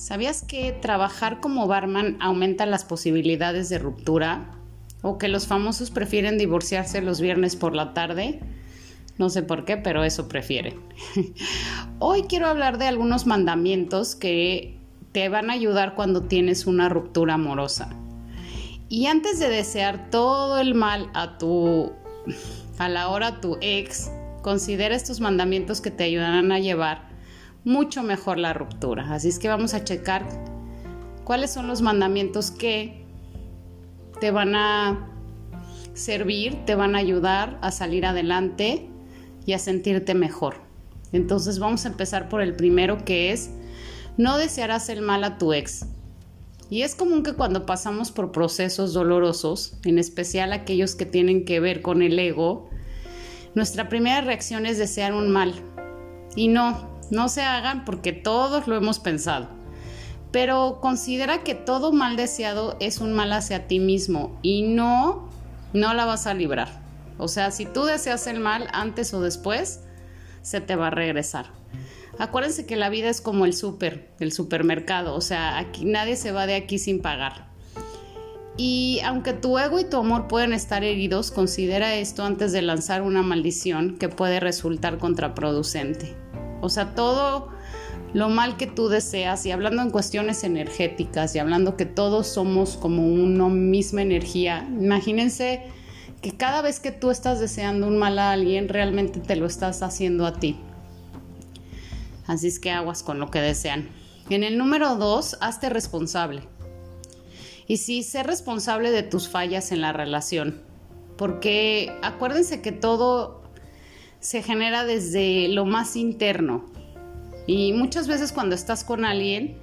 ¿Sabías que trabajar como barman aumenta las posibilidades de ruptura? ¿O que los famosos prefieren divorciarse los viernes por la tarde? No sé por qué, pero eso prefieren. Hoy quiero hablar de algunos mandamientos que te van a ayudar cuando tienes una ruptura amorosa. Y antes de desear todo el mal a tu a la hora tu ex, considera estos mandamientos que te ayudarán a llevar mucho mejor la ruptura. Así es que vamos a checar cuáles son los mandamientos que te van a servir, te van a ayudar a salir adelante y a sentirte mejor. Entonces vamos a empezar por el primero que es no desearás el mal a tu ex. Y es común que cuando pasamos por procesos dolorosos, en especial aquellos que tienen que ver con el ego, nuestra primera reacción es desear un mal. Y no, no se hagan porque todos lo hemos pensado. Pero considera que todo mal deseado es un mal hacia ti mismo y no, no la vas a librar. O sea, si tú deseas el mal antes o después, se te va a regresar. Acuérdense que la vida es como el súper, el supermercado, o sea, aquí nadie se va de aquí sin pagar. Y aunque tu ego y tu amor pueden estar heridos, considera esto antes de lanzar una maldición que puede resultar contraproducente. O sea, todo lo mal que tú deseas y hablando en cuestiones energéticas y hablando que todos somos como una misma energía, imagínense que cada vez que tú estás deseando un mal a alguien, realmente te lo estás haciendo a ti. Así es que aguas con lo que desean. En el número dos, hazte responsable. Y sí, sé responsable de tus fallas en la relación. Porque acuérdense que todo se genera desde lo más interno. Y muchas veces cuando estás con alguien,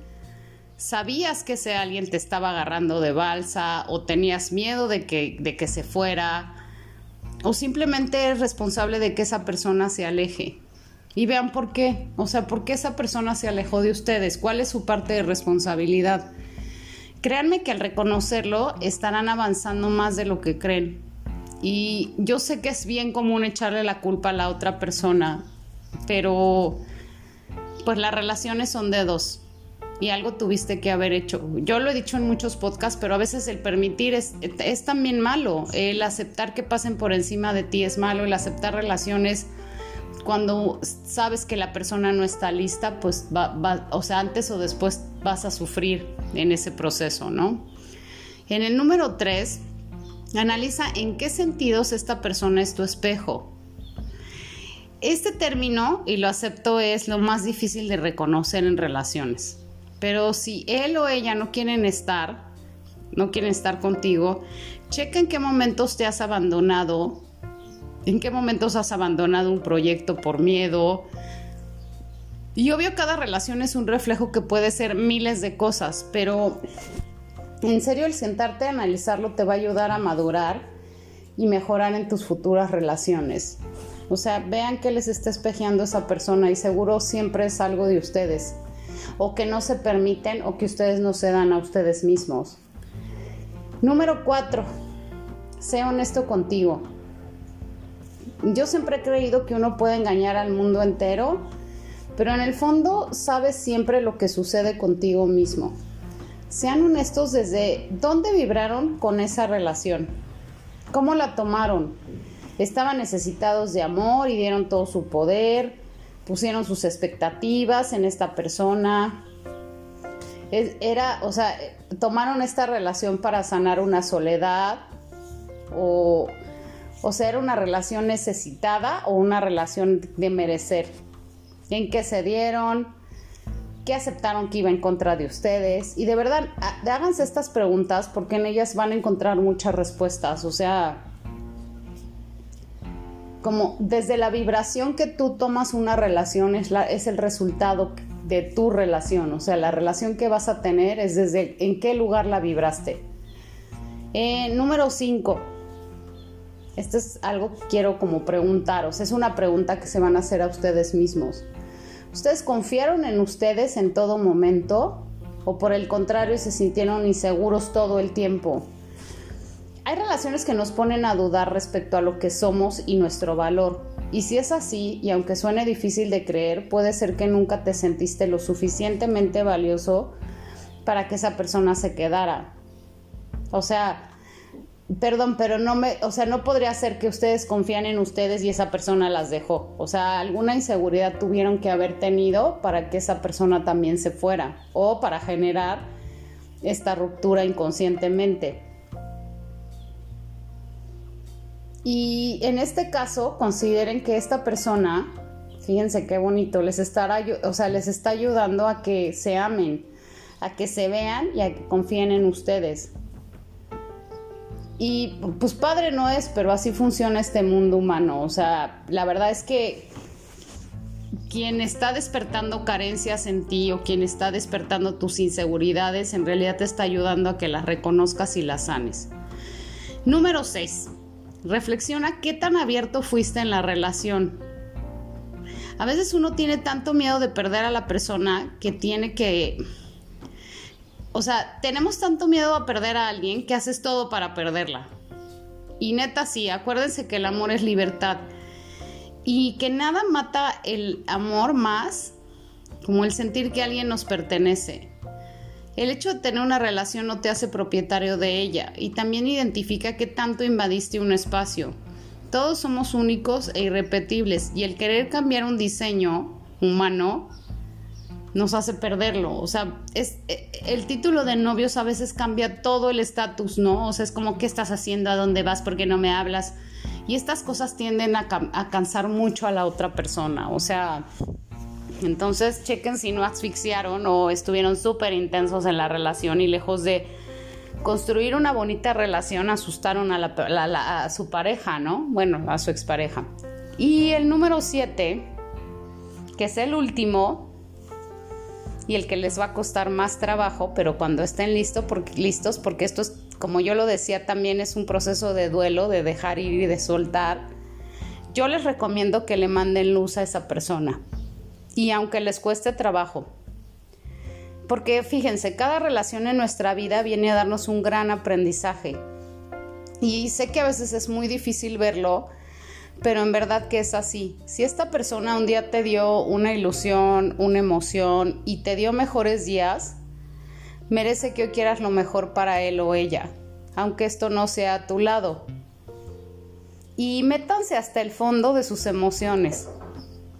sabías que ese alguien te estaba agarrando de balsa o tenías miedo de que, de que se fuera o simplemente eres responsable de que esa persona se aleje. Y vean por qué, o sea, por qué esa persona se alejó de ustedes, cuál es su parte de responsabilidad. Créanme que al reconocerlo estarán avanzando más de lo que creen. Y yo sé que es bien común echarle la culpa a la otra persona, pero pues las relaciones son de dos y algo tuviste que haber hecho. Yo lo he dicho en muchos podcasts, pero a veces el permitir es, es también malo. El aceptar que pasen por encima de ti es malo, el aceptar relaciones cuando sabes que la persona no está lista, pues va, o sea, antes o después vas a sufrir en ese proceso, ¿no? En el número tres, Analiza en qué sentidos esta persona es tu espejo. Este término, y lo acepto, es lo más difícil de reconocer en relaciones. Pero si él o ella no quieren estar, no quieren estar contigo, checa en qué momentos te has abandonado, en qué momentos has abandonado un proyecto por miedo. Y obvio, cada relación es un reflejo que puede ser miles de cosas, pero en serio, el sentarte a analizarlo te va a ayudar a madurar y mejorar en tus futuras relaciones. O sea, vean que les está espejeando esa persona y seguro siempre es algo de ustedes. O que no se permiten o que ustedes no se dan a ustedes mismos. Número 4. Sé honesto contigo. Yo siempre he creído que uno puede engañar al mundo entero, pero en el fondo sabes siempre lo que sucede contigo mismo. Sean honestos desde dónde vibraron con esa relación, cómo la tomaron. Estaban necesitados de amor y dieron todo su poder, pusieron sus expectativas en esta persona. Era, o sea, tomaron esta relación para sanar una soledad o, o sea, era una relación necesitada o una relación de merecer. ¿En qué se dieron? Qué aceptaron que iba en contra de ustedes. Y de verdad, háganse estas preguntas porque en ellas van a encontrar muchas respuestas. O sea, como desde la vibración que tú tomas una relación es, la, es el resultado de tu relación. O sea, la relación que vas a tener es desde en qué lugar la vibraste. Eh, número 5. Esto es algo que quiero como preguntaros. Es una pregunta que se van a hacer a ustedes mismos. ¿Ustedes confiaron en ustedes en todo momento o por el contrario se sintieron inseguros todo el tiempo? Hay relaciones que nos ponen a dudar respecto a lo que somos y nuestro valor. Y si es así, y aunque suene difícil de creer, puede ser que nunca te sentiste lo suficientemente valioso para que esa persona se quedara. O sea, perdón, pero no me, o sea, no podría ser que ustedes confían en ustedes y esa persona las dejó. O sea, alguna inseguridad tuvieron que haber tenido para que esa persona también se fuera o para generar esta ruptura inconscientemente. Y en este caso, consideren que esta persona, fíjense qué bonito, les estará, o sea, les está ayudando a que se amen, a que se vean y a que confíen en ustedes. Y pues padre no es, pero así funciona este mundo humano. O sea, la verdad es que quien está despertando carencias en ti o quien está despertando tus inseguridades, en realidad te está ayudando a que las reconozcas y las sanes. Número 6. Reflexiona qué tan abierto fuiste en la relación. A veces uno tiene tanto miedo de perder a la persona que tiene que o sea, tenemos tanto miedo a perder a alguien que haces todo para perderla. Y neta, sí, acuérdense que el amor es libertad. Y que nada mata el amor más como el sentir que alguien nos pertenece. El hecho de tener una relación no te hace propietario de ella y también identifica que tanto invadiste un espacio. Todos somos únicos e irrepetibles y el querer cambiar un diseño humano nos hace perderlo. O sea, es, eh, el título de novios a veces cambia todo el estatus, ¿no? O sea, es como, ¿qué estás haciendo? ¿A dónde vas? ¿Por qué no me hablas? Y estas cosas tienden a, cansar mucho a la otra persona. O sea, entonces chequen si no asfixiaron o estuvieron súper intensos en la relación y lejos de construir una bonita relación asustaron a, la, a su pareja, ¿no? Bueno, a su expareja. Y el número 7, que es el último, y el que les va a costar más trabajo, pero cuando estén listos, porque, listos, porque esto es, como yo lo decía, también es un proceso de duelo, de dejar ir y de soltar, yo les recomiendo que le manden luz a esa persona. Y aunque les cueste trabajo, porque fíjense, cada relación en nuestra vida viene a darnos un gran aprendizaje. Y sé que a veces es muy difícil verlo, pero en verdad que es así. Si esta persona un día te dio una ilusión, una emoción y te dio mejores días, merece que hoy quieras lo mejor para él o ella, aunque esto no sea a tu lado. Y métanse hasta el fondo de sus emociones,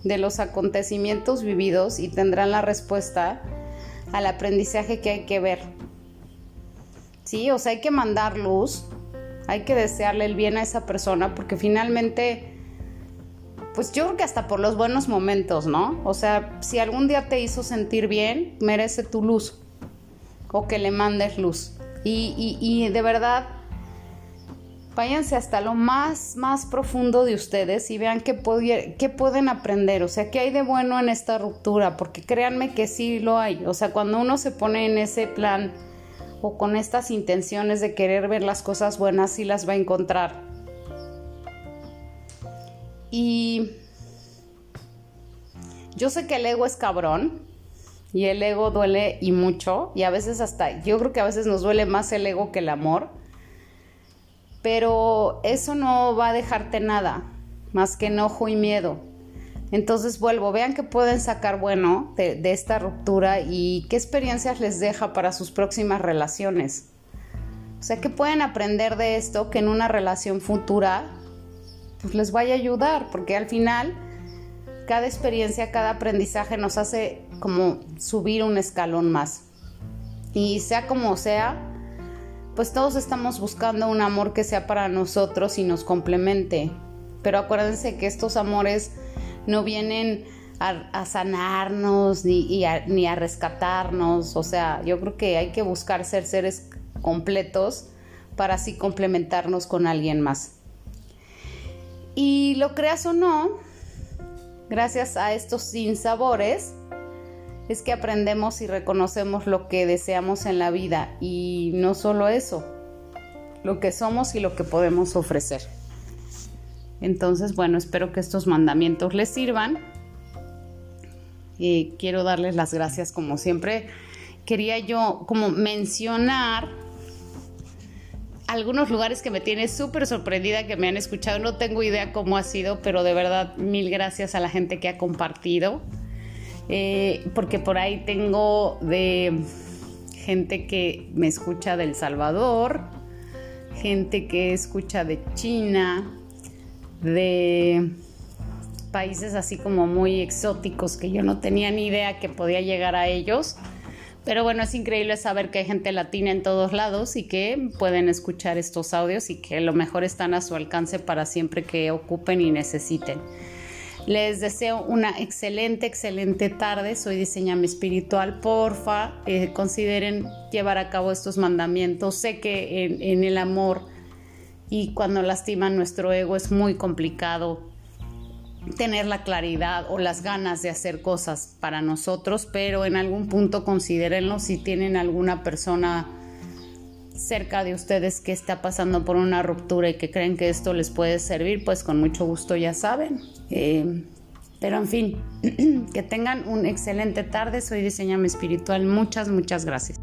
de los acontecimientos vividos y tendrán la respuesta al aprendizaje que hay que ver. Sí, o sea, hay que mandar luz, hay que desearle el bien a esa persona porque finalmente, pues yo creo que hasta por los buenos momentos, ¿no? O sea, si algún día te hizo sentir bien, merece tu luz o que le mandes luz. Y, de verdad, váyanse hasta lo más, más profundo de ustedes y vean qué, qué pueden aprender, o sea, qué hay de bueno en esta ruptura, porque créanme que sí lo hay. O sea, cuando uno se pone en ese plan con estas intenciones de querer ver las cosas buenas, sí las va a encontrar. Y yo sé que el ego es cabrón y el ego duele y mucho y a veces hasta, yo creo que a veces nos duele más el ego que el amor, pero eso no va a dejarte nada más que enojo y miedo. Entonces vuelvo, vean que pueden sacar bueno de, esta ruptura y qué experiencias les deja para sus próximas relaciones. O sea, que pueden aprender de esto que en una relación futura pues les vaya a ayudar, porque al final cada experiencia, cada aprendizaje nos hace como subir un escalón más. Y sea como sea, pues todos estamos buscando un amor que sea para nosotros y nos complemente. Pero acuérdense que estos amores no vienen a, sanarnos ni, ni a rescatarnos. O sea, yo creo que hay que buscar ser seres completos para así complementarnos con alguien más. Y lo creas o no, gracias a estos sinsabores, es que aprendemos y reconocemos lo que deseamos en la vida. Y no solo eso, lo que somos y lo que podemos ofrecer. Entonces, bueno, espero que estos mandamientos les sirvan. Y quiero darles las gracias como siempre. Quería yo como mencionar algunos lugares que me tiene súper sorprendida, que me han escuchado. No tengo idea cómo ha sido, pero de verdad mil gracias a la gente que ha compartido. Eh, porque por ahí tengo de gente que me escucha del Salvador, gente que escucha de China, de países así como muy exóticos que yo no tenía ni idea que podía llegar a ellos. Pero bueno, es increíble saber que hay gente latina en todos lados y que pueden escuchar estos audios y que lo mejor están a su alcance para siempre que ocupen y necesiten. Les deseo una excelente, excelente tarde. Soy diseñame espiritual. Porfa, eh, consideren llevar a cabo estos mandamientos. Sé que en, el amor y cuando lastiman nuestro ego es muy complicado tener la claridad o las ganas de hacer cosas para nosotros, pero en algún punto considérenlo si tienen alguna persona cerca de ustedes que está pasando por una ruptura y que creen que esto les puede servir, pues con mucho gusto ya saben. Eh, pero en fin, que tengan una excelente tarde. Soy Diseñame Espiritual. Muchas, muchas gracias.